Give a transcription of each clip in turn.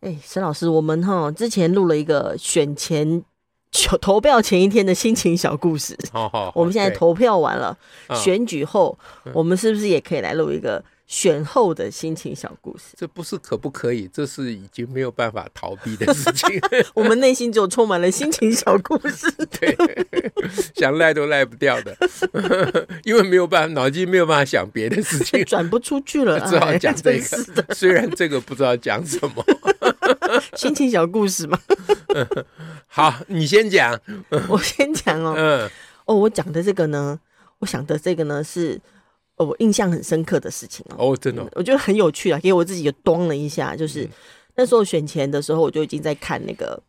哎，沈老师，我们哈之前录了一个选前 投票前一天的心情小故事。好好，我们现在投票完了，选举后，嗯我们是不是也可以来录一个选后的心情小故事？这不是可不可以，这是已经没有办法逃避的事情。我们内心就充满了心情小故事。对，想赖都赖不掉的，因为没有办法，脑筋没有办法想别的事情，转不出去了，只好讲这个。虽然这个不知道讲什么。心情小故事嘛。好，你先讲。我先讲哦。嗯，哦，我讲的这个呢，我想的这个呢是，哦，我印象很深刻的事情哦。哦，真的哦，我觉得很有趣啊，给我自己就端了一下，就是、嗯那时候选前的时候，我就已经在看那个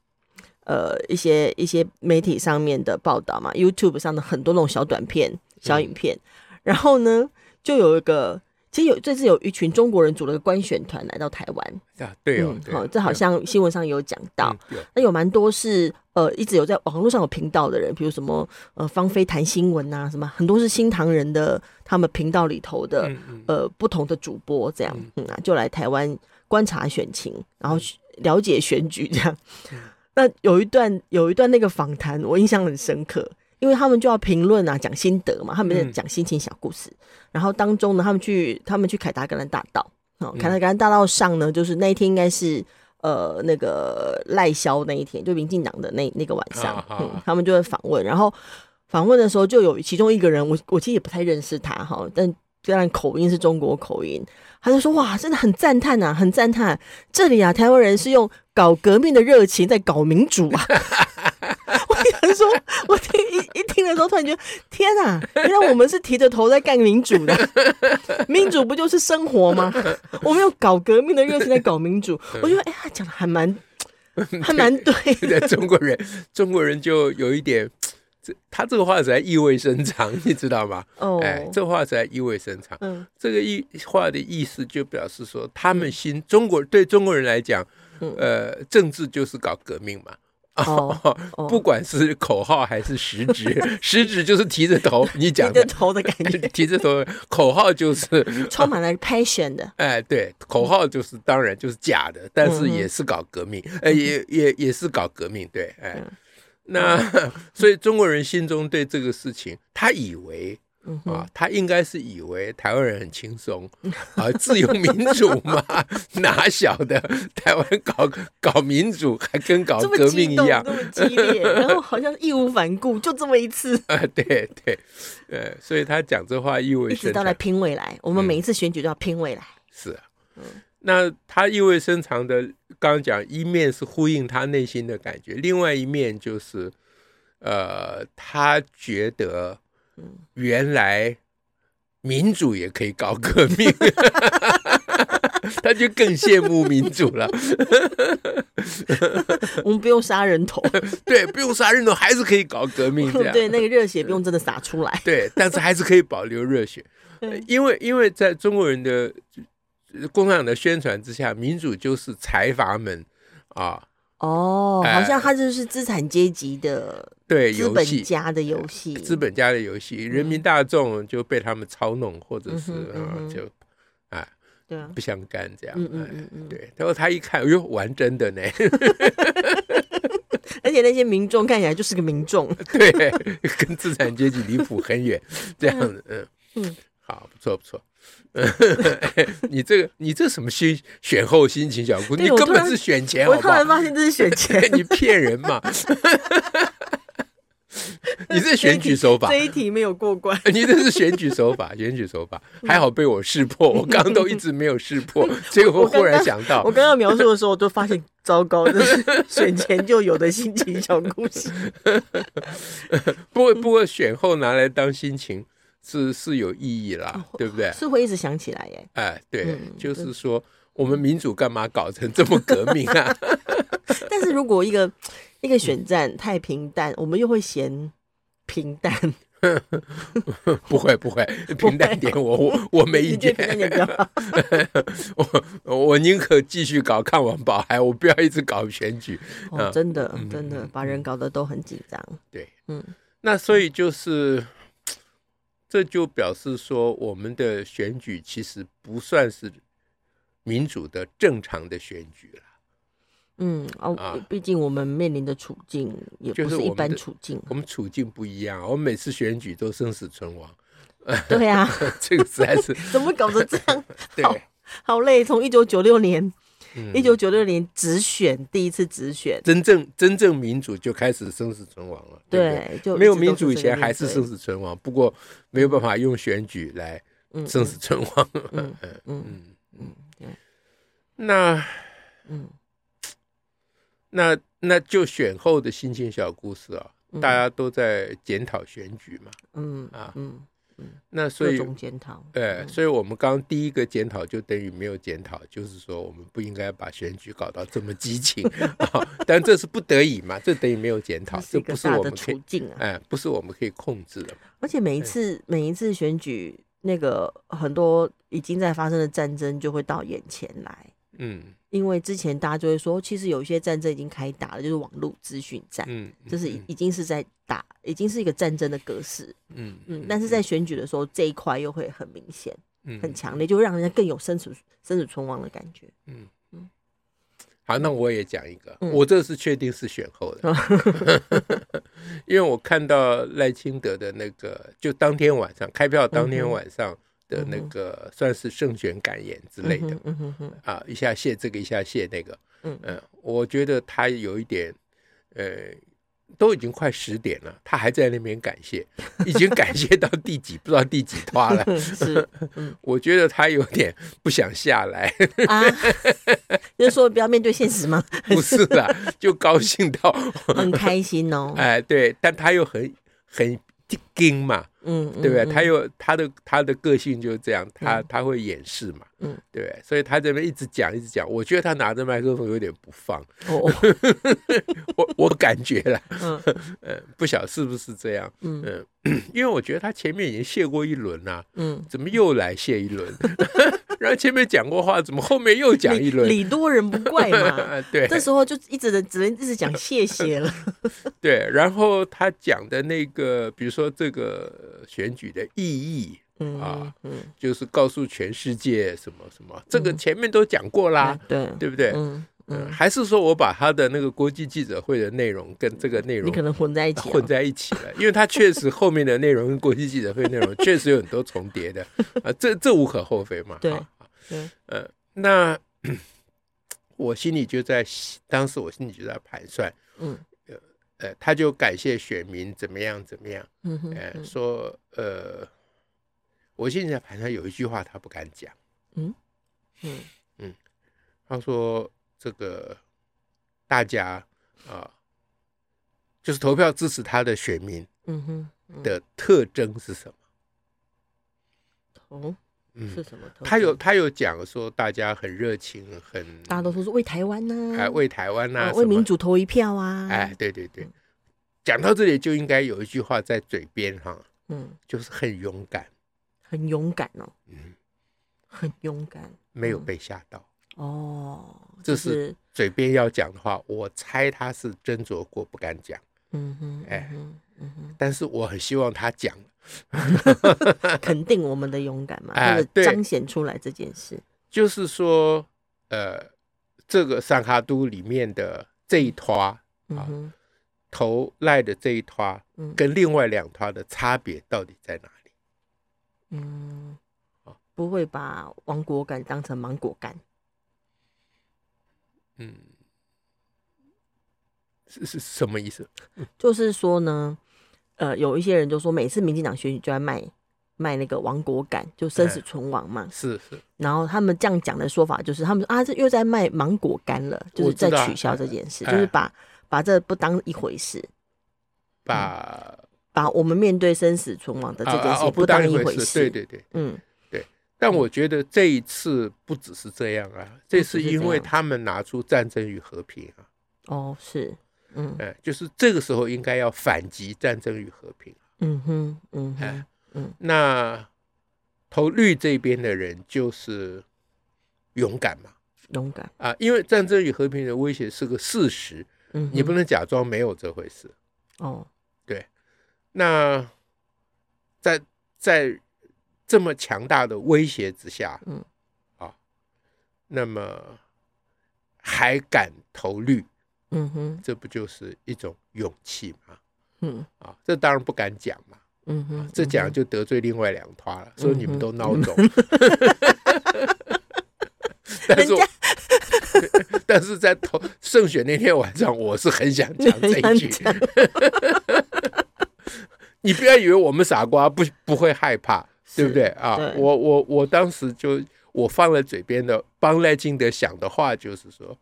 呃一些一些媒体上面的报道嘛，YouTube 上的很多那种小短片、小影片，嗯、然后呢，就有一个。其实有这次有一群中国人组了个观选团来到台湾。啊，对哦，好、嗯，这好像新闻上有讲到。嗯、那有蛮多是呃一直有在网络上有频道的人，比如什么呃芳菲谈新闻啊，什么很多是新唐人的他们频道里头的、嗯嗯、呃不同的主播这样，嗯，嗯啊，就来台湾观察选情，然后了解选举这样。嗯、那有一段有一段那个访谈，我印象很深刻。因为他们就要评论啊，讲心得嘛，他们在讲心情小故事。嗯、然后当中呢，他们去他们去凯达格兰大道，哦，凯达格兰大道上呢，就是那一天应该是呃那个赖萧那一天，就民进党的那那个晚上，啊、嗯，他们就会访问。然后访问的时候，就有其中一个人，我我其实也不太认识他哈，但虽然口音是中国口音，他就说哇，真的很赞叹啊，很赞叹，这里啊，台湾人是用搞革命的热情在搞民主啊。我想说，我听一一听的时候，突然觉得天啊，原来我们是提着头在干民主的，民主不就是生活吗？我们有搞革命的热情在搞民主，我觉得哎呀，讲的还蛮 还蛮对的。中国人，中国人就有一点，这他这个话实在意味深长，你知道吗？哦，哎，这话实在意味深长。嗯，这个意话的意思就表示说，他们心中国对中国人来讲，呃，政治就是搞革命嘛。哦，不管是口号还是实质，实质就是提着头，你讲提着头的感觉，提着头，口号就是 充满了 passion 的。哎，对，口号就是当然就是假的，但是也是搞革命，哎，也也也是搞革命，对，哎，那所以中国人心中对这个事情，他以为。啊，他应该是以为台湾人很轻松啊，自由民主嘛，哪晓得台湾搞搞民主还跟搞革命一样，这么激烈，然后好像义无反顾，就这么一次。啊，对对，呃，所以他讲这话意味，一直到来拼未来，我们每一次选举都要拼未来，是啊，那他意味深长的，刚刚讲一面是呼应他内心的感觉，另外一面就是，呃，他觉得。原来民主也可以搞革命，他就更羡慕民主了。我们不用杀人头，对，不用杀人头，还是可以搞革命的。对，那个热血不用真的洒出来。对，但是还是可以保留热血，因为因为在中国人的共产党的宣传之下，民主就是财阀们啊。哦，好像他就是资产阶级的对资本家的游戏，资本家的游戏，人民大众就被他们操弄，或者是啊，就啊，对啊，不相干这样。嗯嗯嗯对。然后他一看，哎呦，玩真的呢！而且那些民众看起来就是个民众，对，跟资产阶级离谱很远，这样子，嗯嗯，好，不错不错。你这个，你这什么心选后心情小故事？你根本是选前好好？我突然发现这是选前，你骗人嘛？你这选举手法，这一题没有过关。你这是选举手法，选举手法还好被我识破。我刚刚都一直没有识破，结果我忽然想到，我刚刚描述的时候，我就发现糟糕，这是选前就有的心情小故事。不过，不过选后拿来当心情。是是有意义啦，对不对？是会一直想起来耶。哎，对，就是说，我们民主干嘛搞成这么革命啊？但是如果一个一个选战太平淡，我们又会嫌平淡。不会不会，平淡点我，我我我没意见。我我宁可继续搞抗王保海，我不要一直搞选举。哦，真的真的，把人搞得都很紧张。对，嗯，那所以就是，这就表示说，我们的选举其实不算是民主的正常的选举了。嗯哦，毕竟我们面临的处境也不是一般处境，我，我们处境不一样。我们每次选举都生死存亡，对啊，这个实在是 怎么搞得这样？好好累。从一九九六年，一九九六年直选第一次直选，真正真正民主就开始生死存亡了。对，对，就没有民主以前还是生死存亡，不过没有办法用选举来生死存亡。嗯嗯嗯嗯，对，那嗯。那那就选后的心情小故事啊，嗯、大家都在检讨选举嘛，嗯啊。嗯嗯，那所以检讨，对，所以我们刚第一个检讨就等于没有检讨，就是说我们不应该把选举搞到这么激情 啊，但这是不得已嘛，这等于没有检讨，这不是我们可以，哎，不是我们可以控制的。而且每一次每一次选举，那个很多已经在发生的战争就会到眼前来，嗯。因为之前大家就会说，其实有一些战争已经开打了，就是网络资讯战，嗯，这是已经是在打，已经是一个战争的格式，嗯嗯。但是在选举的时候，这一块又会很明显，嗯，很强烈，就会让人家更有生死生死存亡的感觉，嗯嗯。好，那我也讲一个，我这是确定是选后的，因为我看到赖清德的那个，就当天晚上开票当天晚上。的那个算是胜选感言之类的，嗯哼哼，啊，一下谢这个，一下谢那个，嗯嗯，我觉得他有一点，呃。都已经快十点了，他还在那边感谢，已经感谢到第几不知道第几趴了。是，我觉得他有点不想下来。啊，就是说不要面对现实吗？不是啦，就高兴到很开心哦。哎，对，但他又很很。惊嘛，嗯，对不对？他又他的他的个性就是这样，他他会掩饰嘛，嗯，对，所以他这边一直讲一直讲，我觉得他拿着麦克风有点不放，哦，我我感觉了，嗯。不晓是不是这样，嗯，因为我觉得他前面已经谢过一轮了，嗯，怎么又来谢一轮？然后前面讲过话，怎么后面又讲一轮？礼多人不怪嘛，对，这时候就一直的只能一直讲谢谢了，对，然后他讲的那个，比如说。说这个选举的意义、嗯、啊，嗯，就是告诉全世界什么什么，嗯、这个前面都讲过啦，嗯、对对不对？嗯嗯，还是说我把他的那个国际记者会的内容跟这个内容，你可能混在一起，混在一起了，因为他确实后面的内容跟国际记者会内容 确实有很多重叠的 啊，这这无可厚非嘛，对，对、呃，那 我心里就在当时我心里就在盘算，嗯。呃，他就感谢选民怎么样怎么样，嗯哼，呃，说呃，我现在盘算有一句话他不敢讲，嗯？嗯。嗯，他说这个大家啊、呃，就是投票支持他的选民，嗯哼，的特征是什么？哦。嗯，是什么？他有他有讲说，大家很热情，很大家都说是为台湾呐，哎，为台湾呐，为民主投一票啊！哎，对对对，讲到这里就应该有一句话在嘴边哈，嗯，就是很勇敢，很勇敢哦，嗯，很勇敢，没有被吓到哦，这是嘴边要讲的话，我猜他是斟酌过不敢讲，嗯哼，哎，嗯哼，但是我很希望他讲。肯定我们的勇敢嘛，或者彰显出来这件事，就是说，呃，这个三哈都里面的这一坨啊，投赖的这一坨，跟另外两团的差别到底在哪里？嗯，不会把王果敢当成芒果干。嗯，是是什么意思？就是说呢。呃，有一些人就说，每次民进党选举就在卖卖那个亡国感，就生死存亡嘛。是是。然后他们这样讲的说法就是，他们说啊，这又在卖芒果干了，就是在取消这件事，就是把把这不当一回事，把把我们面对生死存亡的这件事不当一回事。对对对，嗯，对。但我觉得这一次不只是这样啊，这是因为他们拿出战争与和平啊。哦，是，嗯，哎，就是这个时候应该要反击战争与和平。嗯哼，嗯哼，哎，嗯，那投绿这边的人就是勇敢嘛，勇敢啊，因为战争与和平的威胁是个事实，嗯，你不能假装没有这回事。哦，对，那在在这么强大的威胁之下，嗯，啊，那么还敢投绿，嗯哼，这不就是一种勇气吗？嗯，啊，这当然不敢讲嘛，嗯哼，这讲就得罪另外两团了，说你们都孬种。但是，但是在投胜选那天晚上，我是很想讲这一句。你不要以为我们傻瓜不不会害怕，对不对啊？我我我当时就我放在嘴边的帮赖清德想的话就是说，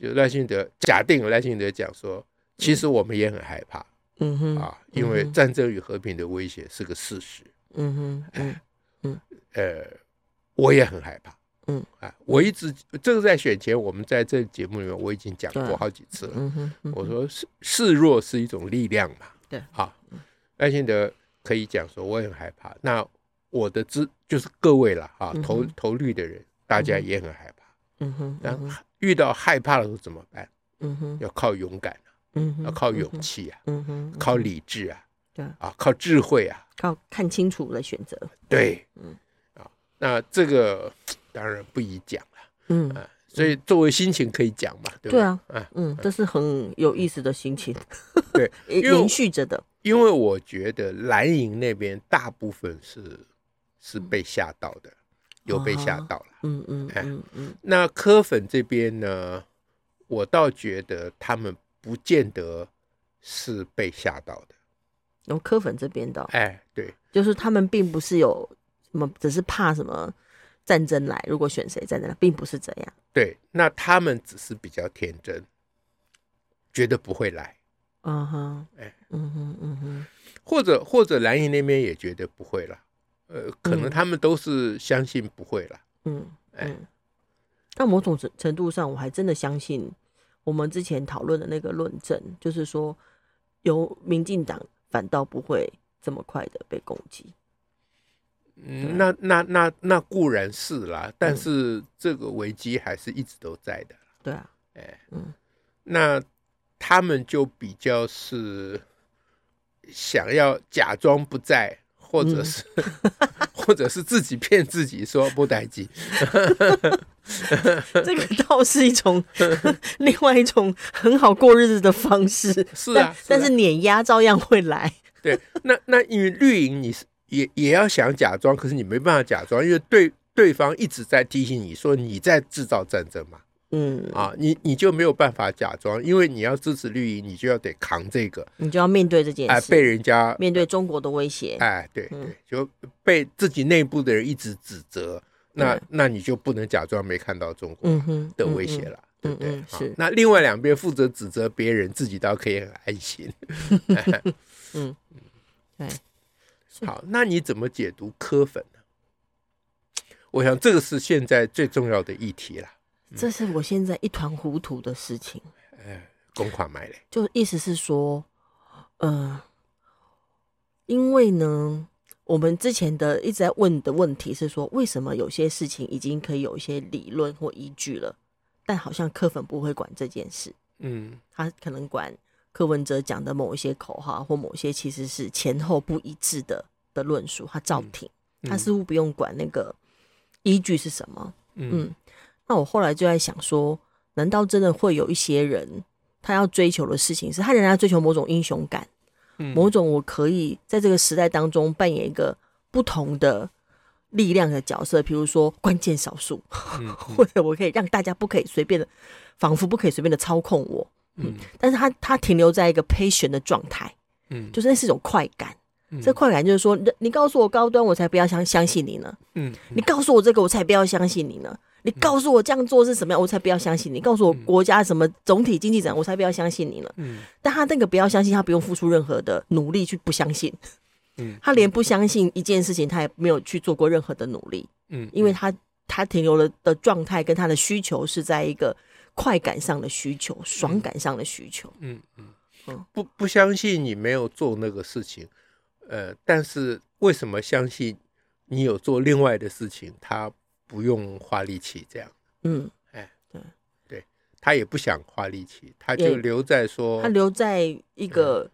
就赖清德假定赖清德讲说，其实我们也很害怕，嗯哼啊，因为战争与和平的威胁是个事实，嗯哼，嗯 嗯呃，我也很害怕，嗯啊，我一直这个在选前我们在这节目里面我已经讲过好几次了，嗯哼，我说示示弱是一种力量嘛，对，好。赖清德可以讲说，我也很害怕。那我的知就是各位了啊，投投绿的人，大家也很害怕。嗯哼，那遇到害怕的时候怎么办？嗯哼，要靠勇敢啊，嗯哼，要靠勇气啊，嗯哼，靠理智啊，对。啊，靠智慧啊，靠看清楚来选择。对，嗯。啊，那这个当然不宜讲了。嗯。啊，所以作为心情可以讲嘛，对对？啊，啊，嗯，这是很有意思的心情，对，延续着的。因为我觉得蓝营那边大部分是是被吓到的，有被吓到了。嗯嗯嗯嗯。那柯粉这边呢，我倒觉得他们不见得是被吓到的。有柯粉这边的，哎，对，就是他们并不是有什么，只是怕什么战争来，如果选谁战争来，并不是这样。对，那他们只是比较天真，觉得不会来。嗯哼，哎，嗯哼，嗯哼，或者或者蓝营那边也觉得不会了，呃，可能他们都是相信不会了，嗯，哎，但某种程程度上，我还真的相信我们之前讨论的那个论证，就是说，由民进党反倒不会这么快的被攻击。嗯，那那那那固然是啦，但是这个危机还是一直都在的。对啊，哎，嗯，那。他们就比较是想要假装不在，或者是、嗯、或者是自己骗自己说不待机。这个倒是一种 另外一种很好过日子的方式。是啊，但是碾压照样会来。对，那那因为绿营你是也也要想假装，可是你没办法假装，因为对对方一直在提醒你说你在制造战争嘛。嗯啊，你你就没有办法假装，因为你要支持绿营，你就要得扛这个，你就要面对这件事，哎，被人家面对中国的威胁，哎，对对，就被自己内部的人一直指责，那那你就不能假装没看到中国的威胁了，对不对？是。那另外两边负责指责别人，自己倒可以很安心。嗯，对。好，那你怎么解读科粉呢？我想这个是现在最重要的议题了。这是我现在一团糊涂的事情。哎，公款买的，就意思是说，呃，因为呢，我们之前的一直在问的问题是说，为什么有些事情已经可以有一些理论或依据了，但好像柯粉不会管这件事。嗯，他可能管柯文哲讲的某一些口号或某些其实是前后不一致的的论述，他照听，嗯嗯、他似乎不用管那个依据是什么。嗯。嗯那我后来就在想说，难道真的会有一些人，他要追求的事情是他仍然要追求某种英雄感，嗯、某种我可以在这个时代当中扮演一个不同的力量的角色，比如说关键少数，嗯 嗯、或者我可以让大家不可以随便的，仿佛不可以随便的操控我。嗯，但是他他停留在一个 patient 的状态，嗯，就是那是一种快感。嗯、这快感就是说，你告诉我高端，我才不要相相信你呢。嗯，嗯你告诉我这个，我才不要相信你呢。你告诉我这样做是什么样，我才不要相信你。告诉我国家什么总体经济怎样，我才不要相信你了。嗯，但他那个不要相信，他不用付出任何的努力去不相信。嗯，他连不相信一件事情，他也没有去做过任何的努力。嗯，因为他他停留了的状态跟他的需求是在一个快感上的需求、爽感上的需求。嗯嗯嗯，不不相信你没有做那个事情，呃，但是为什么相信你有做另外的事情？他不用花力气这样。嗯，哎，对。对，他也不想花力气，他就留在说，他留在一个。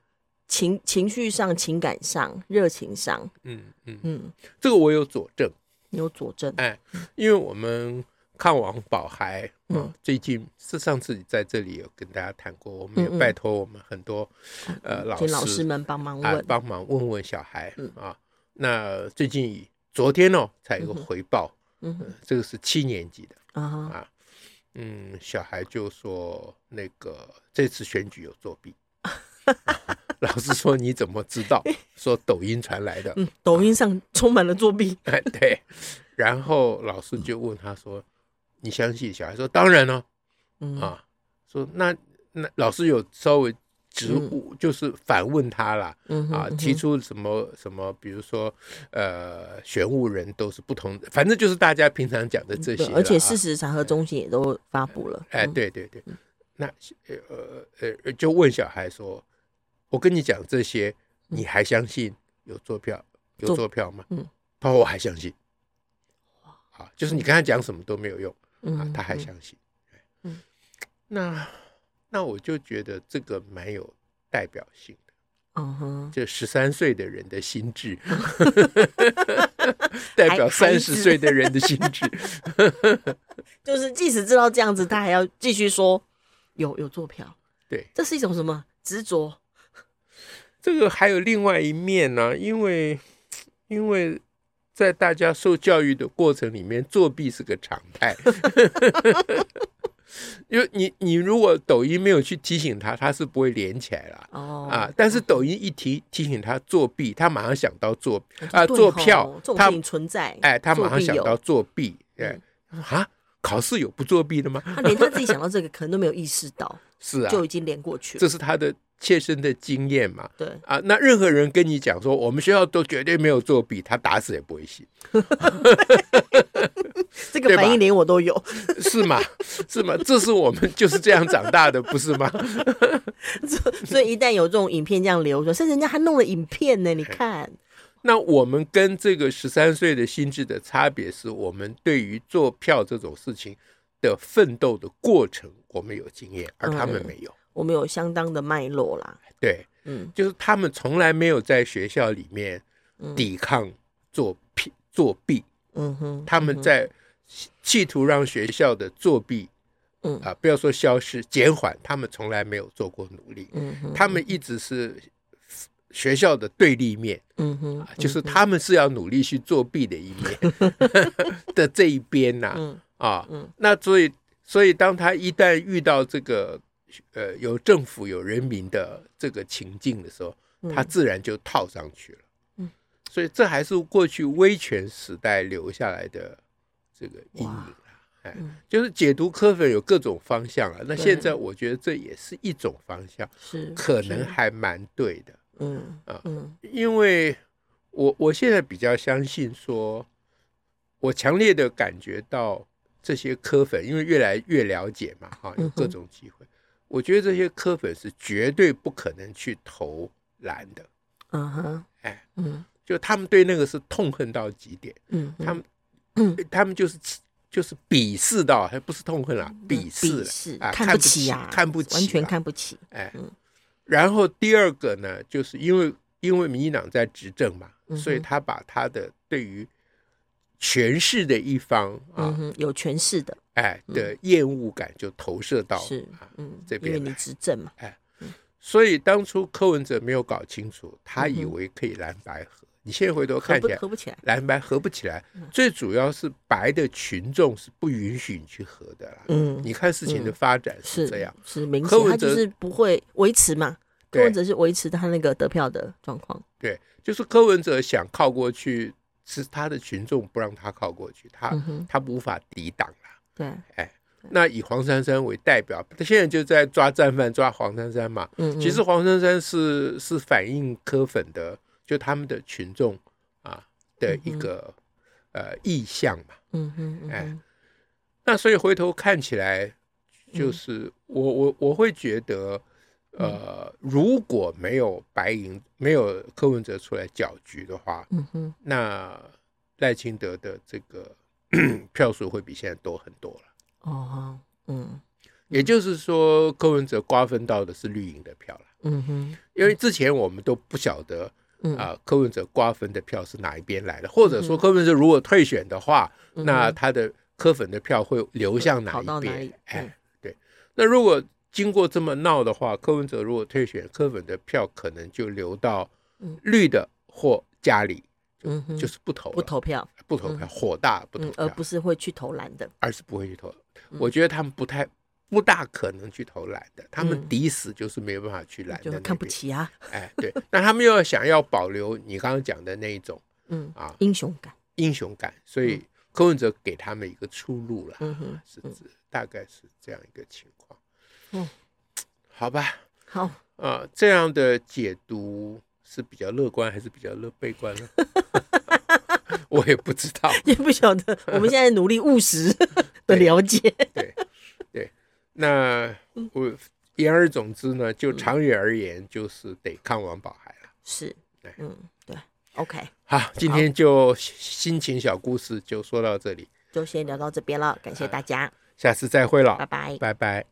情情绪上、情感上、热情上，嗯嗯。嗯，这个我有佐证，有佐证，哎，因为我们看王宝孩，嗯，最近是上次在这里有跟大家谈过，我们也拜托我们很多呃老师老师们帮忙问，帮忙问问小孩啊。那最近昨天哦，才有个回报，嗯，这个是七年级的啊，嗯，小孩就说那个这次选举有作弊。老师说：“你怎么知道？说抖音传来的。嗯，抖音上充满了作弊。哎，对。然后老师就问他说：‘你相信？’小孩说：‘当然了。’嗯啊，说那那老师有稍微直物，就是反问他了。嗯啊，提出什么什么，比如说呃，选务人都是不同的，反正就是大家平常讲的这些。而且事实查核中心也都发布了。哎，对对对。那呃呃，就问小孩说。”我跟你讲这些，你还相信有坐票有坐票吗？嗯，他说我还相信。啊，就是你跟他讲什么都没有用，啊，他还相信。嗯，那那我就觉得这个蛮有代表性的。嗯哼，就十三岁的人的心智，代表三十岁的人的心智，就是即使知道这样子，他还要继续说有有坐票。对，这是一种什么执着？这个还有另外一面呢，因为因为在大家受教育的过程里面，作弊是个常态。因为你你如果抖音没有去提醒他，他是不会连起来了。哦啊，但是抖音一提提醒他作弊，他马上想到作啊作票，他存在。哎，他马上想到作弊。哎，啊，考试有不作弊的吗？他连他自己想 到这个，可能都没有意识到。是啊，就已经连过去了。这是他的。切身的经验嘛，对啊，那任何人跟你讲说我们学校都绝对没有作弊，他打死也不会信。这个反应连我都有，是吗？是吗？这是我们就是这样长大的，不是吗？所以一旦有这种影片这样流传，甚至人家还弄了影片呢，你看。那我们跟这个十三岁的心智的差别是，我们对于做票这种事情的奋斗的过程，我们有经验，而他们没有。嗯我们有相当的脉络啦，对，嗯，就是他们从来没有在学校里面抵抗作弊，作弊，嗯哼，他们在企图让学校的作弊，嗯啊，不要说消失，减缓，他们从来没有做过努力，嗯，他们一直是学校的对立面，嗯哼，就是他们是要努力去作弊的一面 的这一边呐，啊，那所以，所以当他一旦遇到这个。呃，有政府有人民的这个情境的时候，他自然就套上去了。嗯，所以这还是过去威权时代留下来的这个阴影啊。哎，就是解读科粉有各种方向啊。那现在我觉得这也是一种方向，是可能还蛮对的。嗯啊，嗯，因为我我现在比较相信说，我强烈的感觉到这些科粉，因为越来越了解嘛，哈，有各种机会。我觉得这些科粉是绝对不可能去投蓝的，嗯哼，哎，嗯，就他们对那个是痛恨到极点，嗯，他们，嗯，他们就是就是鄙视到，还不是痛恨啊，鄙视啊，看不起啊，看不起，完全看不起，哎，然后第二个呢，就是因为因为民进党在执政嘛，所以他把他的对于权势的一方啊，有权势的。哎的厌恶感就投射到是嗯这边，因为你执政嘛，哎，所以当初柯文哲没有搞清楚，他以为可以蓝白合。你现在回头看起来，合不起来，蓝白合不起来。最主要是白的群众是不允许你去合的啦。嗯，你看事情的发展是这样，是明显他就是不会维持嘛。柯文哲是维持他那个得票的状况。对，就是柯文哲想靠过去，是他的群众不让他靠过去，他他无法抵挡。对，哎，那以黄珊珊为代表，他现在就在抓战犯，抓黄珊珊嘛。嗯，其实黄珊珊是是反映柯粉的，就他们的群众啊的一个、嗯、呃意向嘛。嗯哼，哎，那所以回头看起来，就是、嗯、我我我会觉得，呃，如果没有白银，没有柯文哲出来搅局的话，嗯哼，那赖清德的这个 票数会比现在多很多了。哦，嗯，也就是说，柯文哲瓜分到的是绿营的票了。嗯哼，因为之前我们都不晓得啊、嗯。呃，柯文哲瓜分的票是哪一边来的，或者说柯文哲如果退选的话，嗯、那他的柯粉的票会流向哪一边？嗯、哎，对。那如果经过这么闹的话，柯文哲如果退选，柯粉的票可能就流到绿的或家里，嗯哼，就是不投不投票，不投票，火大不投票，而不是会去投蓝的，而是不会去投。我觉得他们不太。不大可能去投篮的，他们抵死就是没有办法去蓝的，就看不起啊！哎，对，那他们又要想要保留你刚刚讲的那一种，嗯啊，英雄感，英雄感，所以柯文哲给他们一个出路了，嗯哼，是指大概是这样一个情况，嗯，好吧，好。啊，这样的解读是比较乐观还是比较乐悲观呢？我也不知道，也不晓得，我们现在努力务实的 了解，对。那我言而总之呢，就长远而言，就是得看王宝海了。是，对。嗯，对，OK。好，今天就心情小故事就说到这里，就先聊到这边了，感谢大家，下次再会了，拜拜，拜拜。